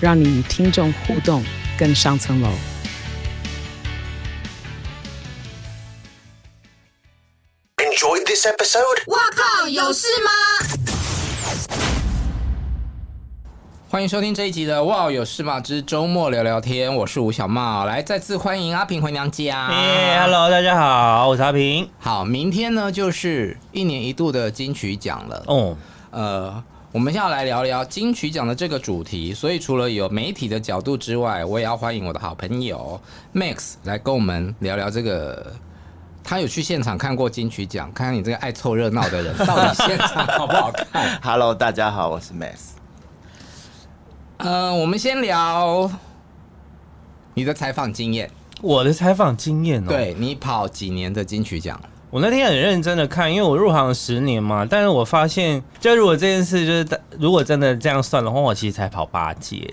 让你与听众互动更上层楼。Enjoyed this episode？哇靠，有事吗？欢迎收听这一集的《哇有事吗之周末聊聊天》，我是吴小茂，来再次欢迎阿平回娘家。耶，Hello，大家好，我是阿平。好，明天呢就是一年一度的金曲奖了。哦。呃，我们现在要来聊聊金曲奖的这个主题，所以除了有媒体的角度之外，我也要欢迎我的好朋友 Max 来跟我们聊聊这个。他有去现场看过金曲奖，看看你这个爱凑热闹的人到底现场好不好看？Hello，大家好，我是 Max。呃，我们先聊你的采访经验。我的采访经验哦，对，你跑几年的金曲奖？我那天很认真的看，因为我入行十年嘛，但是我发现，就如果这件事就是，如果真的这样算的话，我其实才跑八届。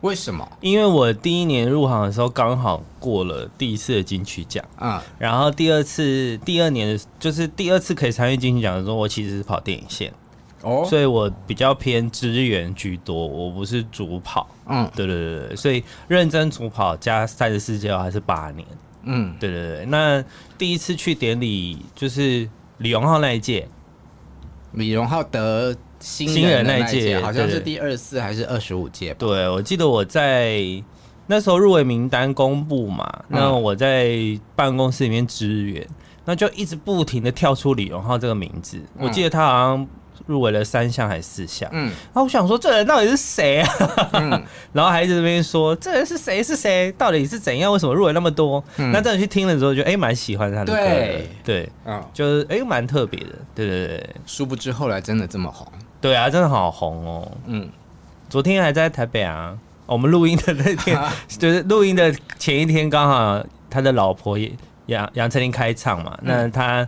为什么？因为我第一年入行的时候刚好过了第一次的金曲奖啊，然后第二次、第二年就是第二次可以参与金曲奖的时候，我其实是跑电影线哦，所以我比较偏支援居多，我不是主跑。嗯，对对对对，所以认真主跑加三十四届还是八年。嗯，对对对，那第一次去典礼就是李荣浩那一届，李荣浩得新人那一届，好像是第二十四还是二十五届？对，我记得我在那时候入围名单公布嘛，嗯、那我在办公室里面支援，那就一直不停的跳出李荣浩这个名字，嗯、我记得他好像。入围了三项还是四项？嗯，然后我想说，这人到底是谁啊？嗯，然后还一直这边说，这人是谁？是谁？到底是怎样？为什么入围那么多？嗯，那真的去听了之后，就哎蛮喜欢他的歌的，对对，嗯，就是哎蛮特别的，对对对。殊不知后来真的这么红？对啊，真的好红哦。嗯，昨天还在台北啊，我们录音的那天，就是录音的前一天，刚好他的老婆也杨杨丞琳开唱嘛。那他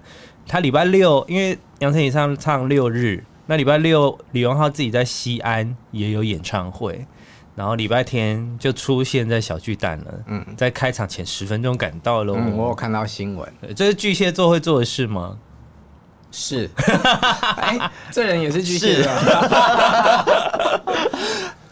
他礼拜六，因为杨丞琳上唱六日。那礼拜六，李荣浩自己在西安也有演唱会，然后礼拜天就出现在小巨蛋了。嗯，在开场前十分钟赶到了。嗯，我有看到新闻。这是巨蟹座会做的事吗？是。哎，这人也是巨蟹座。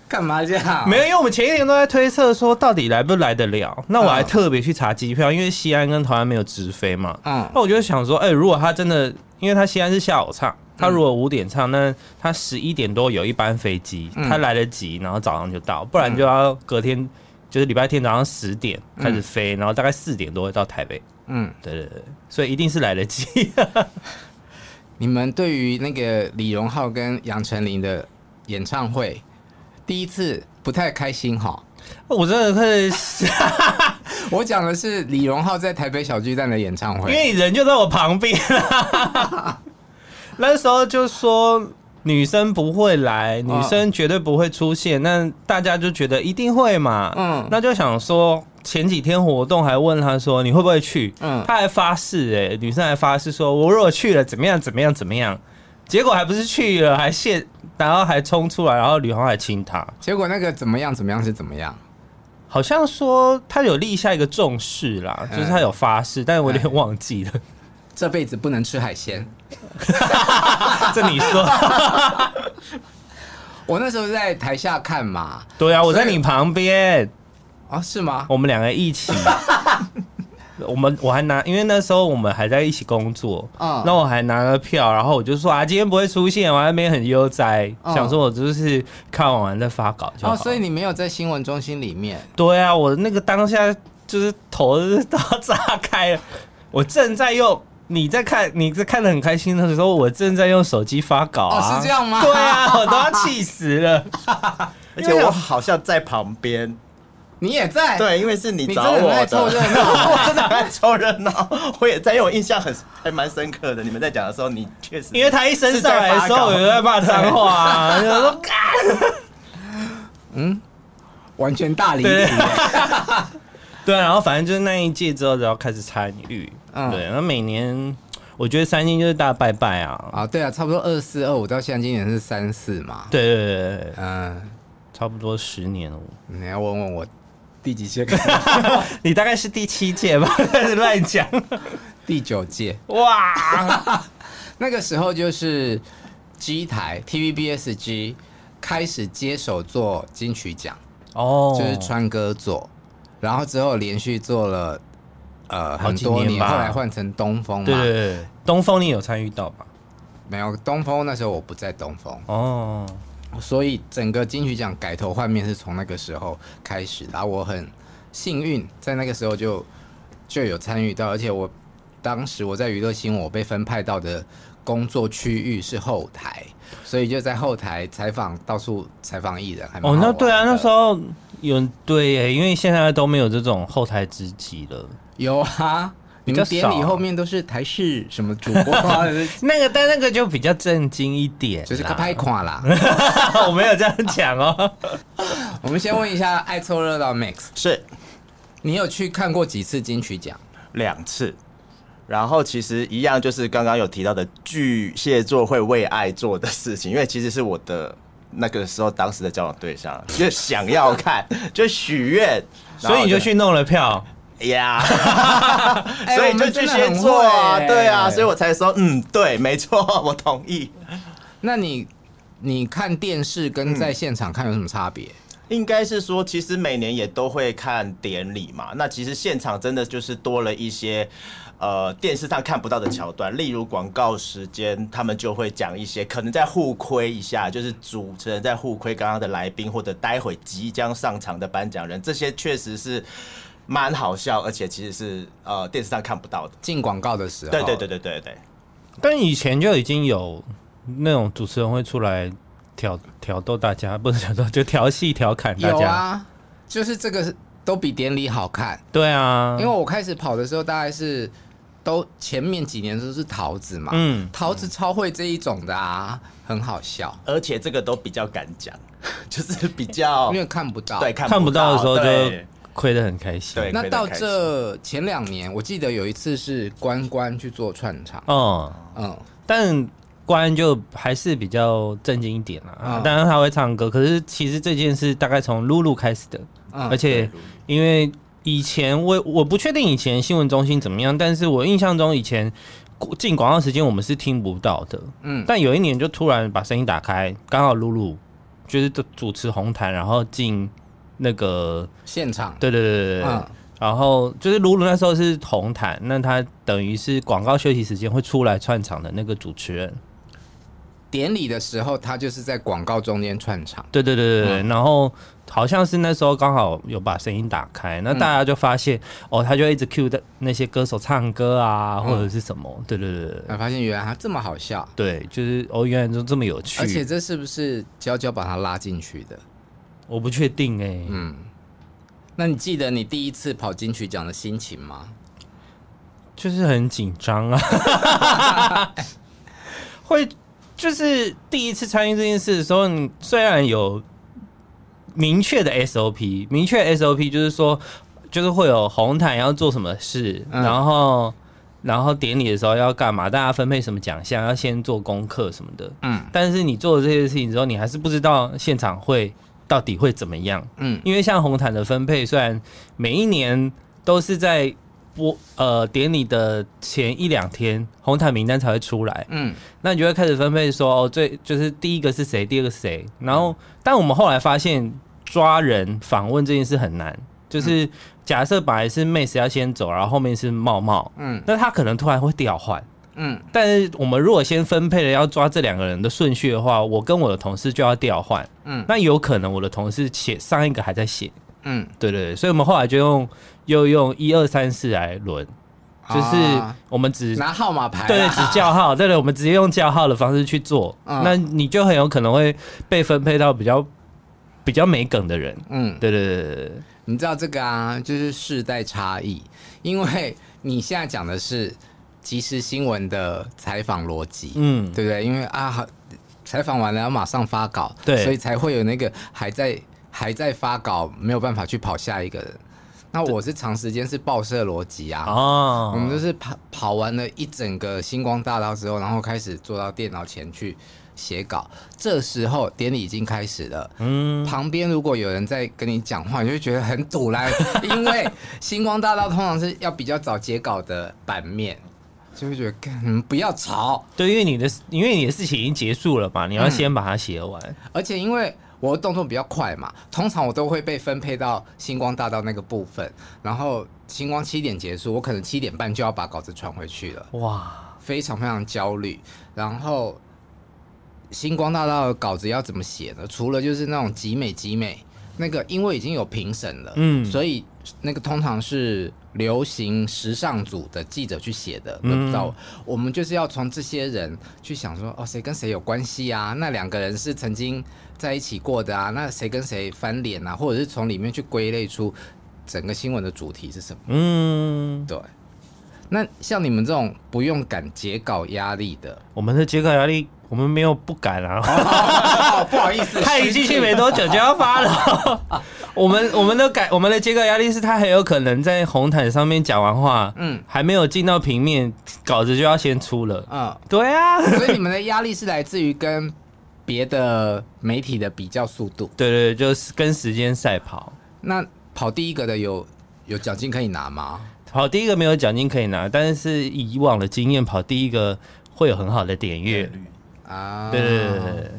干嘛这样？没有，因为我们前一天都在推测说到底来不来得了。那我还特别去查机票，因为西安跟台湾没有直飞嘛。嗯。那我就想说，哎，如果他真的，因为他西安是下午唱。他如果五点唱，那他十一点多有一班飞机，嗯、他来得及，然后早上就到，不然就要隔天，嗯、就是礼拜天早上十点开始飞，嗯、然后大概四点多会到台北。嗯，对对对，所以一定是来得及。你们对于那个李荣浩跟杨丞琳的演唱会，第一次不太开心哈？我真的可以，我讲的是李荣浩在台北小巨蛋的演唱会，因为人就在我旁边。那时候就说女生不会来，女生绝对不会出现，那大家就觉得一定会嘛，嗯，那就想说前几天活动还问他说你会不会去，嗯，他还发誓哎，女生还发誓说我如果去了怎么样怎么样怎么样，结果还不是去了还现，然后还冲出来，然后吕方还亲他，结果那个怎么样怎么样是怎么样？好像说他有立下一个重誓啦，就是他有发誓，但是我有点忘记了。这辈子不能吃海鲜，这你说？我那时候在台下看嘛。对啊，我在你旁边。啊，是吗？我们两个一起。我们我还拿，因为那时候我们还在一起工作。嗯。那我还拿了票，然后我就说啊，今天不会出现，我还没很悠哉，嗯、想说我就是看完完再发稿就好。哦，所以你没有在新闻中心里面？对啊，我那个当下就是头都要 炸开了，我正在用。你在看，你在看的很开心的时候，我正在用手机发稿啊。哦，是这样吗？对啊，我都要气死了。而且我好像在旁边，你也在。对，因为是你找我的。凑热闹，我真的爱凑热闹。我也在，因为我印象很还蛮深刻的。你们在讲的时候，你确实因为他一升上来的时候，我就在骂脏话啊。就说干。嗯，完全大离题。对 啊，然后反正就是那一届之后，然后开始参与。嗯，对，然后每年我觉得三星就是大拜拜啊。啊，对啊，差不多二四二五到现在，今年是三四嘛。对对对对，嗯，差不多十年了。你要问问我第几届？你大概是第七届吧？乱讲。第九届。哇，那个时候就是。G 台 TVBS G 开始接手做金曲奖哦，就是川歌做，然后之后连续做了呃很多年，后来换成东风嘛。对，对，对，东风你有参与到吧？没有，东风那时候我不在东风哦，所以整个金曲奖改头换面是从那个时候开始，然后我很幸运在那个时候就就有参与到，而且我当时我在娱乐新闻我被分派到的。工作区域是后台，所以就在后台采访，到处采访艺人。哦，那对啊，那时候有对耶，因为现在都没有这种后台知己了。有啊，你们典礼后面都是台式什么主播 那个，但那个就比较震惊一点，就是个拍垮啦。我没有这样讲哦。我们先问一下爱凑热闹 Max，是你有去看过几次金曲奖？两次。然后其实一样，就是刚刚有提到的巨蟹座会为爱做的事情，因为其实是我的那个时候当时的交往对象，就想要看，就许愿，所以你就去弄了票呀，所以就巨蟹座啊，对啊，所以我才说，嗯，对，没错，我同意。那你你看电视跟在现场看有什么差别？应该是说，其实每年也都会看典礼嘛，那其实现场真的就是多了一些。呃，电视上看不到的桥段，例如广告时间，他们就会讲一些可能在互亏一下，就是主持人在互亏刚刚的来宾，或者待会即将上场的颁奖人，这些确实是蛮好笑，而且其实是呃电视上看不到的。进广告的时候，对对对对对对。但以前就已经有那种主持人会出来挑挑逗大家，不是挑逗，就调戏调侃大家。有啊，就是这个都比典礼好看。对啊，因为我开始跑的时候大概是。都前面几年都是桃子嘛，嗯，桃子超会这一种的啊，很好笑，而且这个都比较敢讲，就是比较因为看不到，对，看不到，看不到的时候就亏得很开心。对，那到这前两年，我记得有一次是关关去做串场，嗯嗯，但关就还是比较正经一点啦，嗯，当然他会唱歌，可是其实这件事大概从露露开始的，嗯，而且因为。以前我我不确定以前新闻中心怎么样，但是我印象中以前进广告时间我们是听不到的，嗯，但有一年就突然把声音打开，刚好露露就是主持红毯，然后进那个现场，对对对对对，嗯，然后就是露露那时候是红毯，那他等于是广告休息时间会出来串场的那个主持人。典礼的时候，他就是在广告中间串场。对对对对、嗯、然后好像是那时候刚好有把声音打开，那大家就发现、嗯、哦，他就一直 cue 的那些歌手唱歌啊，嗯、或者是什么。对对对对，发现原来他这么好笑。对，就是哦，原来就这么有趣。而且这是不是娇娇把他拉进去的？我不确定哎、欸。嗯，那你记得你第一次跑金曲奖的心情吗？就是很紧张啊，会。就是第一次参与这件事的时候，你虽然有明确的 SOP，明确 SOP 就是说，就是会有红毯要做什么事，嗯、然后然后典礼的时候要干嘛，大家分配什么奖项，要先做功课什么的。嗯，但是你做了这些事情之后，你还是不知道现场会到底会怎么样。嗯，因为像红毯的分配，虽然每一年都是在。播呃，典礼的前一两天，红毯名单才会出来。嗯，那你就会开始分配说，哦，最就是第一个是谁，第二个是谁。然后，但我们后来发现，抓人访问这件事很难。就是假设本来是 Mace 要先走，然后后面是茂茂，嗯，那他可能突然会调换，嗯。但是我们如果先分配了要抓这两个人的顺序的话，我跟我的同事就要调换，嗯。那有可能我的同事写上一个还在写，嗯，对对对，所以我们后来就用。又用一二三四来轮，就是我们只拿号码牌，对对，只叫号，对对，我们直接用叫号的方式去做，那你就很有可能会被分配到比较比较没梗的人，嗯，对对对对对，你知道这个啊，就是世代差异，因为你现在讲的是即时新闻的采访逻辑，嗯，对不对？因为啊，采访完了要马上发稿，对，所以才会有那个还在。还在发稿，没有办法去跑下一个人。那我是长时间是报社逻辑啊，哦，我们就是跑跑完了一整个星光大道之后，然后开始坐到电脑前去写稿。这时候典礼已经开始了，嗯，旁边如果有人在跟你讲话，你就会觉得很堵啦，因为星光大道通常是要比较早截稿的版面，就会觉得，嗯，不要吵。对，因为你的因为你的事情已经结束了嘛，你要先把它写完，嗯，而且因为。我的动作比较快嘛，通常我都会被分配到星光大道那个部分，然后星光七点结束，我可能七点半就要把稿子传回去了。哇，非常非常焦虑。然后星光大道的稿子要怎么写呢？除了就是那种集美集美那个，因为已经有评审了，嗯，所以那个通常是流行时尚组的记者去写的，不知道。我们就是要从这些人去想说，哦，谁跟谁有关系啊？那两个人是曾经。在一起过的啊，那谁跟谁翻脸啊，或者是从里面去归类出整个新闻的主题是什么？嗯，对。那像你们这种不用赶截稿压力的，我们的截稿压力，我们没有不敢啊。哦、不好意思，他一进去没多久就要发了。我们我们的改我们的截稿压力是他很有可能在红毯上面讲完话，嗯，还没有进到平面，稿子就要先出了。嗯，对啊。所以你们的压力是来自于跟。别的媒体的比较速度，对对，就是跟时间赛跑。那跑第一个的有有奖金可以拿吗？跑第一个没有奖金可以拿，但是以往的经验，跑第一个会有很好的点阅率啊。对对对对，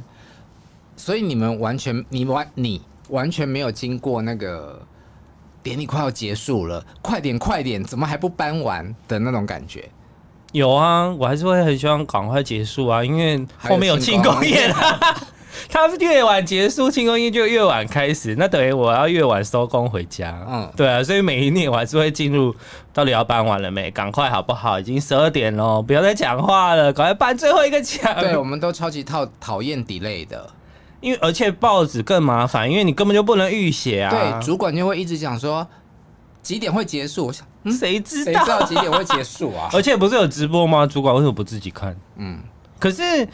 所以你们完全你完你完全没有经过那个典礼快要结束了，快点快点，怎么还不搬完的那种感觉。有啊，我还是会很希望赶快结束啊，因为后面有庆功宴啊。他越晚结束，庆功宴就越晚开始，那等于我要越晚收工回家。嗯，对啊，所以每一年我还是会进入，到底要搬完了没？赶快好不好？已经十二点了，不要再讲话了，赶快搬最后一个奖。对，我们都超级讨讨厌 delay 的，因为而且报纸更麻烦，因为你根本就不能预写啊。对，主管就会一直讲说。几点会结束？我想，谁知道？谁知道几点会结束啊？而且不是有直播吗？主管为什么不自己看？嗯，可是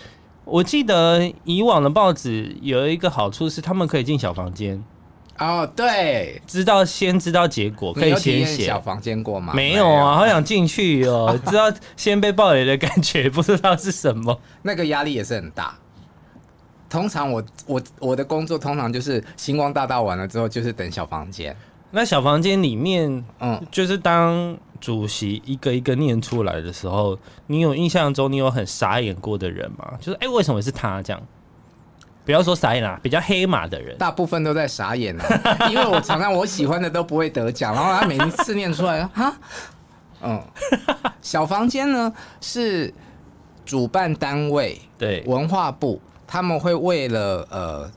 我记得以往的报纸有一个好处是，他们可以进小房间。哦，对，知道先知道结果，可以先写。小房间过吗？没有啊，好想进去哦。知道先被暴雷的感觉，不知道是什么。那个压力也是很大。通常我我我的工作通常就是星光大道完了之后，就是等小房间。那小房间里面，嗯，就是当主席一个一个念出来的时候，你有印象中你有很傻眼过的人吗？就是哎、欸，为什么是他这样？不要说傻眼啦，比较黑马的人，大部分都在傻眼啊，因为我常常我喜欢的都不会得奖，然后他每一次念出来，哈，嗯，小房间呢是主办单位对文化部，他们会为了呃，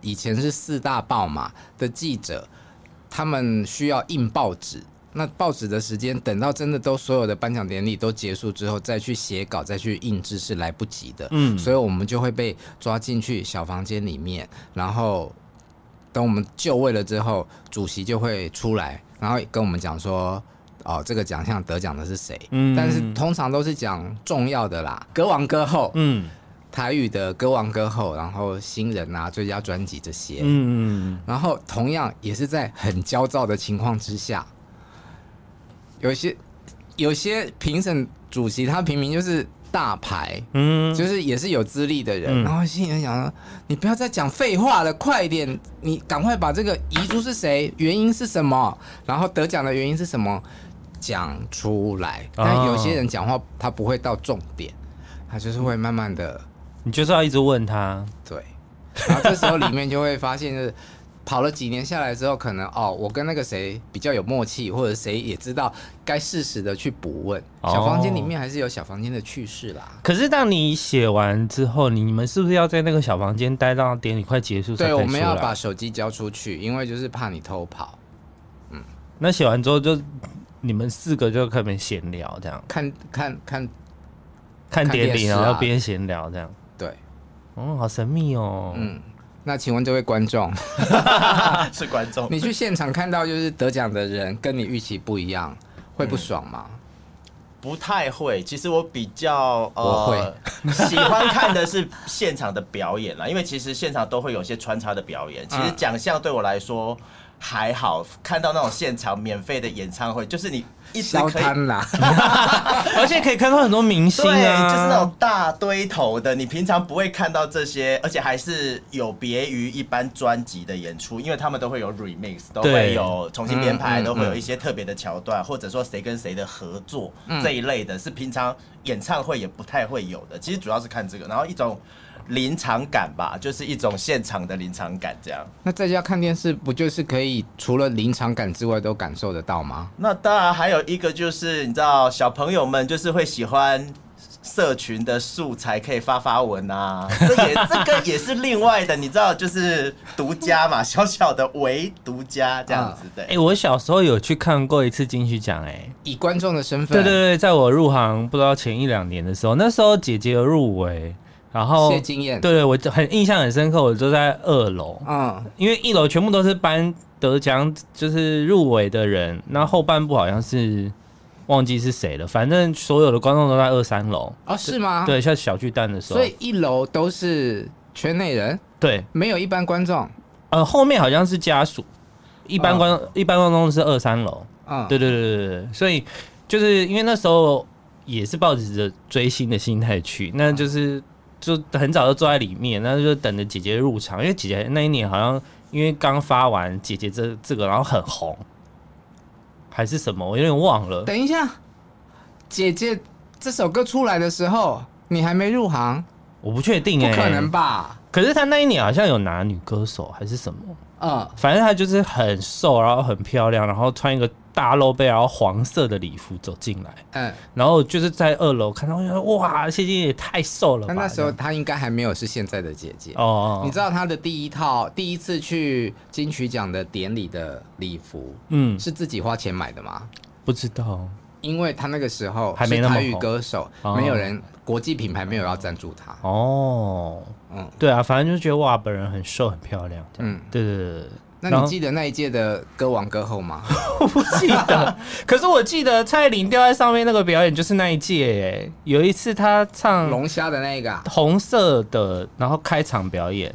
以前是四大报嘛的记者。他们需要印报纸，那报纸的时间等到真的都所有的颁奖典礼都结束之后，再去写稿、再去印制是来不及的。嗯，所以我们就会被抓进去小房间里面，然后等我们就位了之后，主席就会出来，然后跟我们讲说：“哦，这个奖项得奖的是谁？”嗯，但是通常都是讲重要的啦，歌王歌后。嗯。台语的歌王歌后，然后新人啊，最佳专辑这些，嗯，然后同样也是在很焦躁的情况之下，有些有些评审主席他明明就是大牌，嗯，就是也是有资历的人，嗯、然后心里想说，你不要再讲废话了，快一点，你赶快把这个遗珠是谁，原因是什么，然后得奖的原因是什么讲出来。但有些人讲话他不会到重点，他就是会慢慢的。你就是要一直问他，对，然后这时候里面就会发现，就是跑了几年下来之后，可能哦，我跟那个谁比较有默契，或者谁也知道该适时的去补问。小房间里面还是有小房间的趣事啦。可是当你写完之后，你们是不是要在那个小房间待到典礼快结束才？对，我们要把手机交出去，因为就是怕你偷跑。嗯，那写完之后就你们四个就可以闲聊，这样看看看看典礼，然后边闲聊这样。对，哦，好神秘哦。嗯，那请问这位观众 是观众，你去现场看到就是得奖的人跟你预期不一样，会不爽吗？不太会，其实我比较呃，我会喜欢看的是现场的表演啦，因为其实现场都会有些穿插的表演。其实奖项对我来说还好，看到那种现场免费的演唱会，就是你。一直可以啦，而且可以看到很多明星啊，就是那种大堆头的，你平常不会看到这些，而且还是有别于一般专辑的演出，因为他们都会有 remix，都会有重新编排，都会有一些特别的桥段，或者说谁跟谁的合作这一类的，是平常演唱会也不太会有的。其实主要是看这个，然后一种。临场感吧，就是一种现场的临场感，这样。那在家看电视，不就是可以除了临场感之外都感受得到吗？那当然，还有一个就是你知道，小朋友们就是会喜欢社群的素材，可以发发文啊。这也 这个也是另外的，你知道，就是独家嘛，小小的唯独家这样子的。哎、欸，我小时候有去看过一次金曲奖，哎，以观众的身份。对对对，在我入行不知道前一两年的时候，那时候姐姐有入围。然后，些经验，对对，我很印象很深刻，我就在二楼，嗯，因为一楼全部都是颁得奖，就是入围的人，那后半部好像是忘记是谁了，反正所有的观众都在二三楼。啊，是吗？对，像小巨蛋的时候，所以一楼都是圈内人，对，没有一般观众，呃，后面好像是家属，一般观一般观众是二三楼，嗯，对对对对对，所以就是因为那时候也是抱着追星的心态去，那就是。就很早就坐在里面，那就等着姐姐入场，因为姐姐那一年好像因为刚发完姐姐这这个，然后很红，还是什么，我有点忘了。等一下，姐姐这首歌出来的时候，你还没入行？我不确定、欸，不可能吧？可是他那一年好像有拿女歌手还是什么？嗯，反正他就是很瘦，然后很漂亮，然后穿一个。大露背，然后黄色的礼服走进来，嗯，然后就是在二楼看到，我说哇，谢金也太瘦了吧。那那时候她应该还没有是现在的姐姐哦。你知道她的第一套第一次去金曲奖的典礼的礼服，嗯，是自己花钱买的吗？不知道，因为他那个时候还没台语歌手，没有人国际品牌没有要赞助他。哦，嗯，对啊，反正就觉得哇，本人很瘦很漂亮，嗯，对对对。那你记得那一届的歌王歌后吗？我不记得，可是我记得蔡琳掉在上面那个表演就是那一届哎，有一次她唱龙虾的那个红色的，然后开场表演，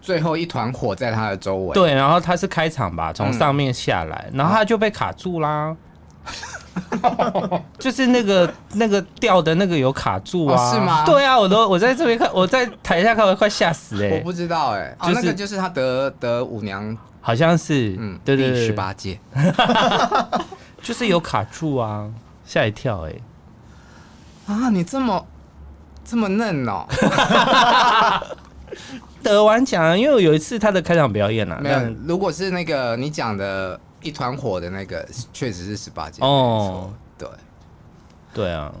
最后一团火在她的周围。对，然后她是开场吧，从上面下来，然后她就被卡住啦。就是那个那个吊的那个有卡住啊？是吗？对啊，我都我在这边看，我在台下看，我快吓死哎！我不知道哎，哦，那个就是他得得舞娘，好像是嗯，对对第十八届，就是有卡住啊，吓一跳哎！啊，你这么这么嫩哦！得完奖，因为有一次他的开场表演啊，没有。如果是那个你讲的。一团火的那个确实是十八届哦，对，对啊。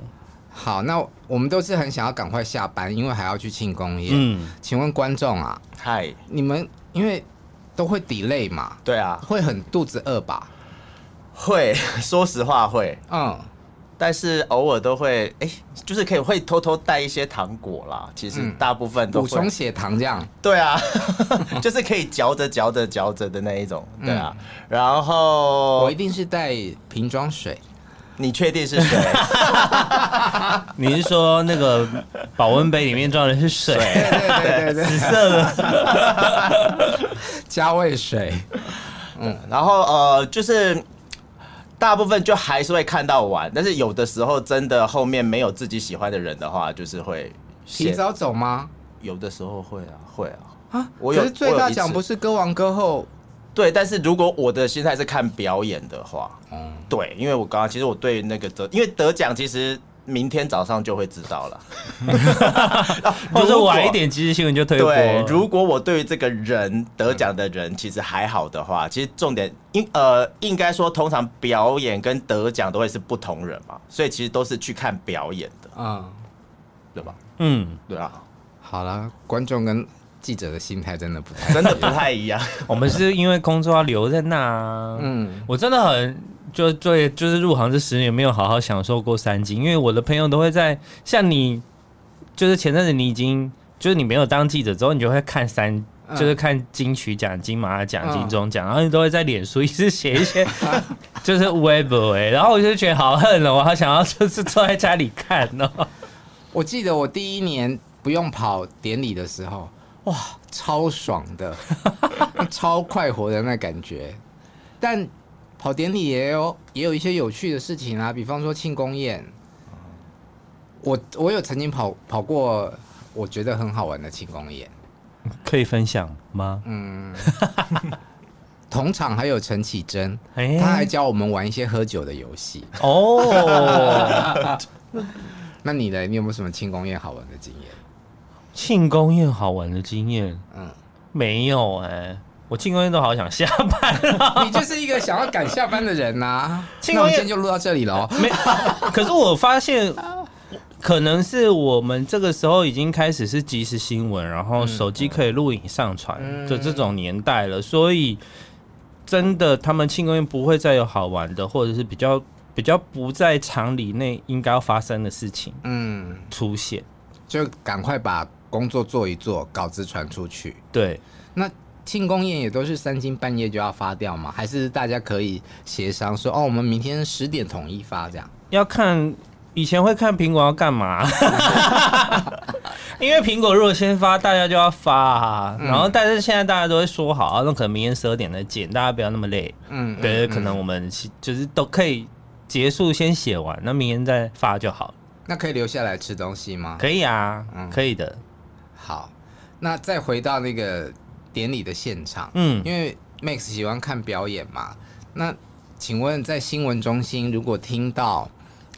好，那我们都是很想要赶快下班，因为还要去庆功宴。嗯，请问观众啊，嗨，你们因为都会 delay 嘛？对啊，会很肚子饿吧？会，说实话会，嗯。但是偶尔都会，哎、欸，就是可以会偷偷带一些糖果啦。其实大部分都补充血糖这样。对啊，就是可以嚼着嚼着嚼着的那一种。对啊，嗯、然后我一定是带瓶装水。你确定是水？你是说那个保温杯里面装的是水？对对对对，紫色的加味水。嗯，然后呃，就是。大部分就还是会看到完，但是有的时候真的后面没有自己喜欢的人的话，就是会提早走吗？有的时候会啊，会啊。啊，我有。可是最大奖不是歌王歌后？对，但是如果我的心态是看表演的话，嗯，对，因为我刚刚其实我对那个得，因为得奖其实。明天早上就会知道了，或者晚一点，其实新闻就推播。对，如果我对于这个人得奖的人其实还好的话，其实重点应呃应该说，通常表演跟得奖都会是不同人嘛，所以其实都是去看表演的，嗯，对吧？嗯，对啊。好了，观众跟记者的心态真的不太真的不太一样。我们是因为工作要留在那啊，嗯，我真的很。就对，就是入行这十年没有好好享受过三金，因为我的朋友都会在像你，就是前阵子你已经就是你没有当记者之后，你就会看三就是看金曲奖、金马奖、金钟奖，然后你都会在脸书一直写一些，就是微博哎，然后我就觉得好恨哦，我好想要就是坐在家里看哦。我记得我第一年不用跑典礼的时候，哇，超爽的，超快活的那感觉。但跑典礼也有也有一些有趣的事情啊，比方说庆功宴，我我有曾经跑跑过，我觉得很好玩的庆功宴。可以分享吗？嗯，同场还有陈绮贞，他还教我们玩一些喝酒的游戏哦。那你呢？你有没有什么庆功宴好玩的经验？庆功宴好玩的经验？嗯，没有哎、欸，我庆功宴都好想下班。你就是一个想要赶下班的人呐、啊。庆功宴就录到这里了。没，可是我发现。可能是我们这个时候已经开始是即时新闻，然后手机可以录影上传的这种年代了，所以真的他们庆功宴不会再有好玩的，或者是比较比较不在常理内应该要发生的事情，嗯，出现，就赶快把工作做一做，稿子传出去。对，那庆功宴也都是三更半夜就要发掉吗？还是大家可以协商说，哦，我们明天十点统一发这样？要看。以前会看苹果要干嘛？因为苹果如果先发，大家就要发啊。然后，但是现在大家都会说好，那可能明天十二点再见，大家不要那么累。嗯，对，可能我们就是都可以结束先写完，那明天再发就好。那可以留下来吃东西吗？可以啊，嗯，可以的。好，那再回到那个典礼的现场，嗯，因为 Max 喜欢看表演嘛。那请问，在新闻中心如果听到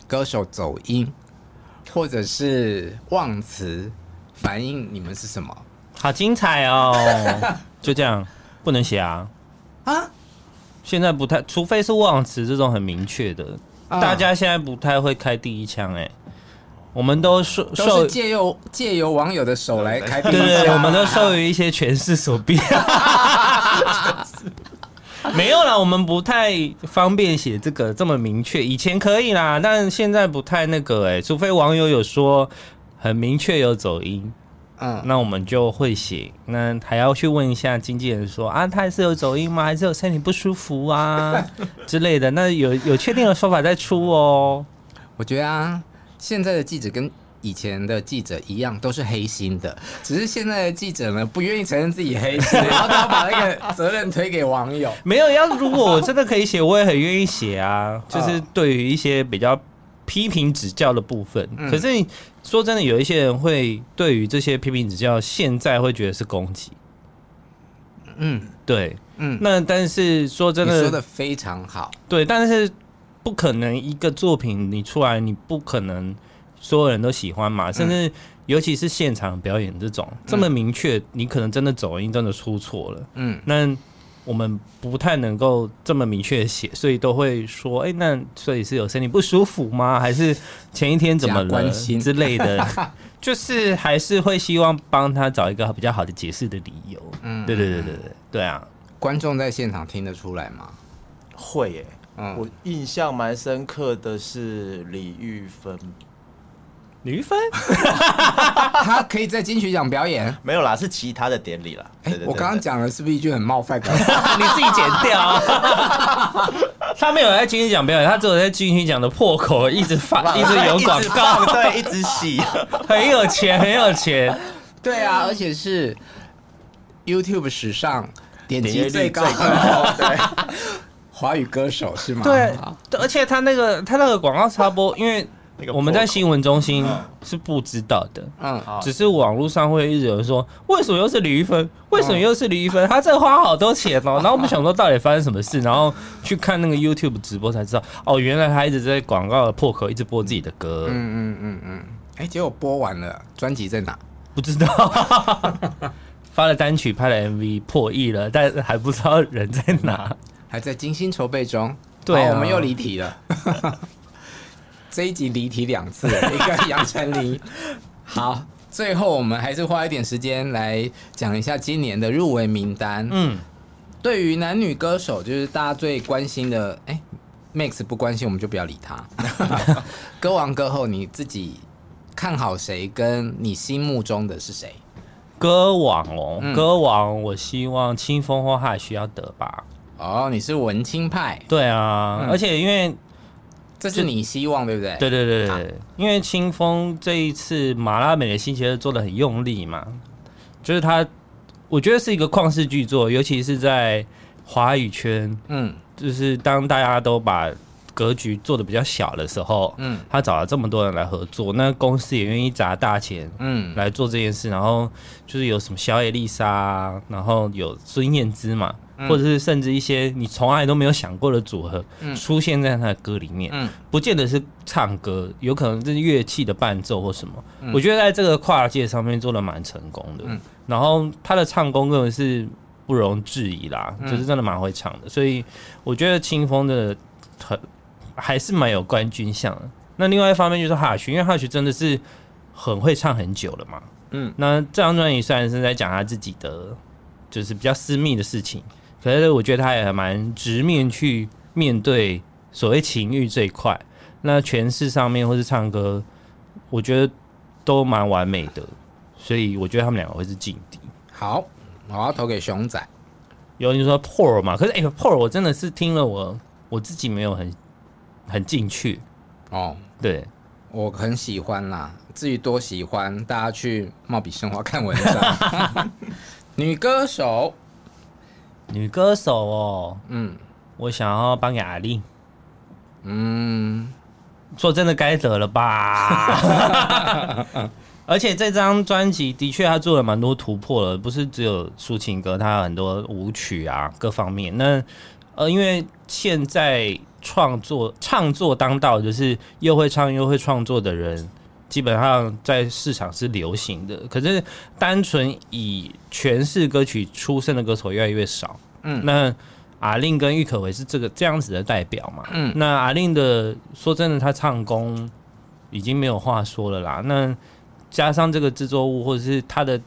歌手走音，或者是忘词，反应你们是什么？好精彩哦！就这样，不能写啊啊！现在不太，除非是忘词这种很明确的，啊、大家现在不太会开第一枪哎。我们都受都是借由借由网友的手来开第一枪，对，对对，我们都受于一些权势所逼。没有啦，我们不太方便写这个这么明确。以前可以啦，但现在不太那个哎、欸，除非网友有说很明确有走音，嗯，那我们就会写。那还要去问一下经纪人说啊，他还是有走音吗？还是有身体不舒服啊之类的？那有有确定的说法再出哦。我觉得啊，现在的记者跟。以前的记者一样都是黑心的，只是现在的记者呢，不愿意承认自己黑心，然后他把那个责任推给网友。没有，要如果我真的可以写，我也很愿意写啊。就是对于一些比较批评指教的部分，嗯、可是说真的，有一些人会对于这些批评指教，现在会觉得是攻击。嗯，对，嗯，那但是说真的，你说的非常好。对，但是不可能一个作品你出来，你不可能。所有人都喜欢嘛，甚至尤其是现场表演这种、嗯、这么明确，你可能真的走音，真的出错了。嗯，那我们不太能够这么明确的写，所以都会说，哎、欸，那所以是有身体不舒服吗？还是前一天怎么了之类的？就是还是会希望帮他找一个比较好的解释的理由。嗯，对对对对对，对啊！观众在现场听得出来吗？会耶。嗯，我印象蛮深刻的是李玉芬。李玉芬，他可以在金曲奖表演？没有啦，是其他的典礼啦。哎、欸，我刚刚讲的是不是一句很冒犯的？你自己剪掉。他没有在金曲奖表演，他只有在金曲奖的破口一直发，一直有广告，对，一直洗，很有钱，很有钱。对啊，而且是 YouTube 史上点击最高华语歌手是吗？对，而且他那个他那个广告插播，因为。我们在新闻中心是不知道的，嗯，只是网络上会一直有人说，为什么又是李玉芬？为什么又是李玉芬？他这花好多钱哦。然后我们想说到底发生什么事，然后去看那个 YouTube 直播才知道，哦，原来他一直在广告的破口一直播自己的歌，嗯嗯嗯嗯，哎，结果播完了，专辑在哪？不知道，发了单曲，拍了 MV，破亿了，但还不知道人在哪，还在精心筹备中。对，我们又离题了。这一集离题两次，一个杨丞琳。好，最后我们还是花一点时间来讲一下今年的入围名单。嗯，对于男女歌手，就是大家最关心的。哎、欸、，Max 不关心，我们就不要理他。歌王歌后，你自己看好谁？跟你心目中的是谁？歌王哦，嗯、歌王，我希望清风或海需要得吧。哦，你是文青派？对啊，嗯、而且因为这是你希望，对不对？对对对因为清风这一次马拉美的星期二做的很用力嘛，就是他，我觉得是一个旷世巨作，尤其是在华语圈，嗯，就是当大家都把。格局做的比较小的时候，嗯，他找了这么多人来合作，那公司也愿意砸大钱，嗯，来做这件事。然后就是有什么小野丽莎，然后有孙燕姿嘛，嗯、或者是甚至一些你从来都没有想过的组合，嗯、出现在他的歌里面，嗯，不见得是唱歌，有可能是乐器的伴奏或什么。嗯、我觉得在这个跨界上面做的蛮成功的，嗯，然后他的唱功更是不容置疑啦，嗯、就是真的蛮会唱的，所以我觉得清风的很。还是蛮有冠军相的。那另外一方面就是哈许，因为哈许真的是很会唱很久了嘛。嗯，那这张专辑虽然是在讲他自己的，就是比较私密的事情，可是我觉得他也还蛮直面去面对所谓情欲这一块。那诠释上面或是唱歌，我觉得都蛮完美的。所以我觉得他们两个会是劲敌。好，我要投给熊仔。有人说 Poor 嘛，可是哎、欸、Poor 我真的是听了我我自己没有很。很进去哦，对，我很喜欢啦。至于多喜欢，大家去貌比生花看文章。女歌手，女歌手哦，嗯，我想要颁给阿令。嗯，说真的该得了吧？而且这张专辑的确他做了蛮多突破了，不是只有抒情歌，他有很多舞曲啊，各方面。那呃，因为现在。创作唱作当道，就是又会唱又会创作的人，基本上在市场是流行的。可是单纯以诠释歌曲出身的歌手越来越少。嗯，那阿令跟郁可唯是这个这样子的代表嘛？嗯，那阿令的说真的，他唱功已经没有话说了啦。那加上这个制作物或者是他的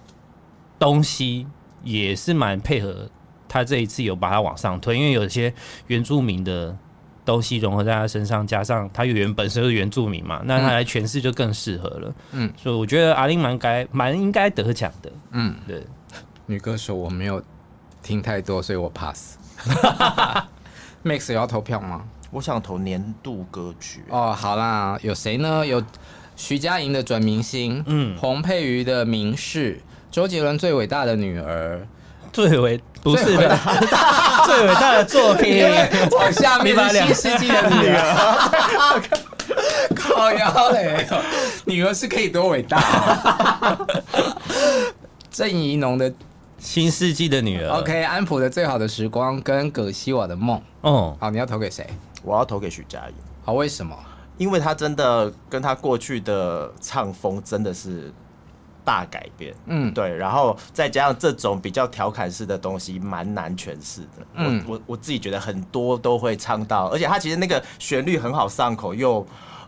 东西，也是蛮配合他这一次有把它往上推，因为有些原住民的。东西融合在他身上，加上他原本身是原住民嘛，那他来诠释就更适合了。嗯，所以我觉得阿玲蛮该蛮应该得奖的。嗯，对。女歌手我没有听太多，所以我 pass。Max 有要投票吗？我想投年度歌曲。哦，好啦，有谁呢？有徐佳莹的准明星，嗯，洪佩瑜的明示，周杰伦最伟大的女儿。最伟不是的，最伟大的作品。往下面是新世纪的女儿，靠腰嘞！女儿是可以多伟大？郑怡农的《新世纪的女儿》，OK，安普的《最好的时光》跟葛西瓦的梦。哦，好，你要投给谁？我要投给徐佳莹。好，为什么？因为她真的跟她过去的唱风真的是。大改变，嗯，对，然后再加上这种比较调侃式的东西，蛮难诠释的。嗯，我我我自己觉得很多都会唱到，而且他其实那个旋律很好上口，又，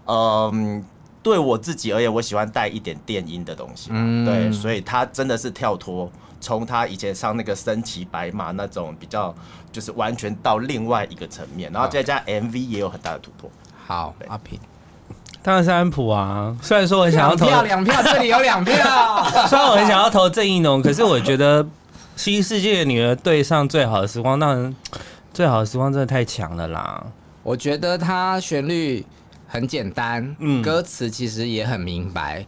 嗯、呃，对我自己而言，我喜欢带一点电音的东西，嗯，对，所以他真的是跳脱，从他以前唱那个身骑白马那种比较，就是完全到另外一个层面，然后再加 MV 也有很大的突破。好，阿平。当然是安普啊！虽然说我很想要投两票，两票，这里有两票。虽然我很想要投郑义农，可是我觉得《新世界的女儿》对上《最好的时光》，当然《最好的时光》真的太强了啦！我觉得它旋律很简单，嗯，歌词其实也很明白。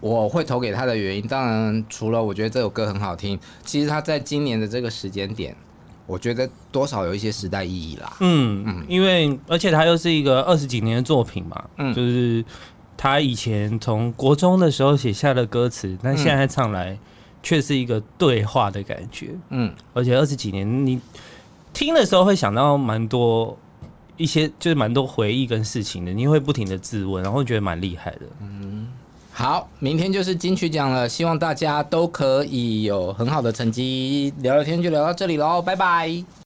我会投给他的原因，当然除了我觉得这首歌很好听，其实他在今年的这个时间点。我觉得多少有一些时代意义啦。嗯嗯，因为而且他又是一个二十几年的作品嘛，嗯，就是他以前从国中的时候写下的歌词，但现在唱来却是一个对话的感觉。嗯，而且二十几年你听的时候会想到蛮多一些，就是蛮多回忆跟事情的，你会不停的自问，然后觉得蛮厉害的。嗯。好，明天就是金曲奖了，希望大家都可以有很好的成绩。聊聊天就聊到这里喽，拜拜。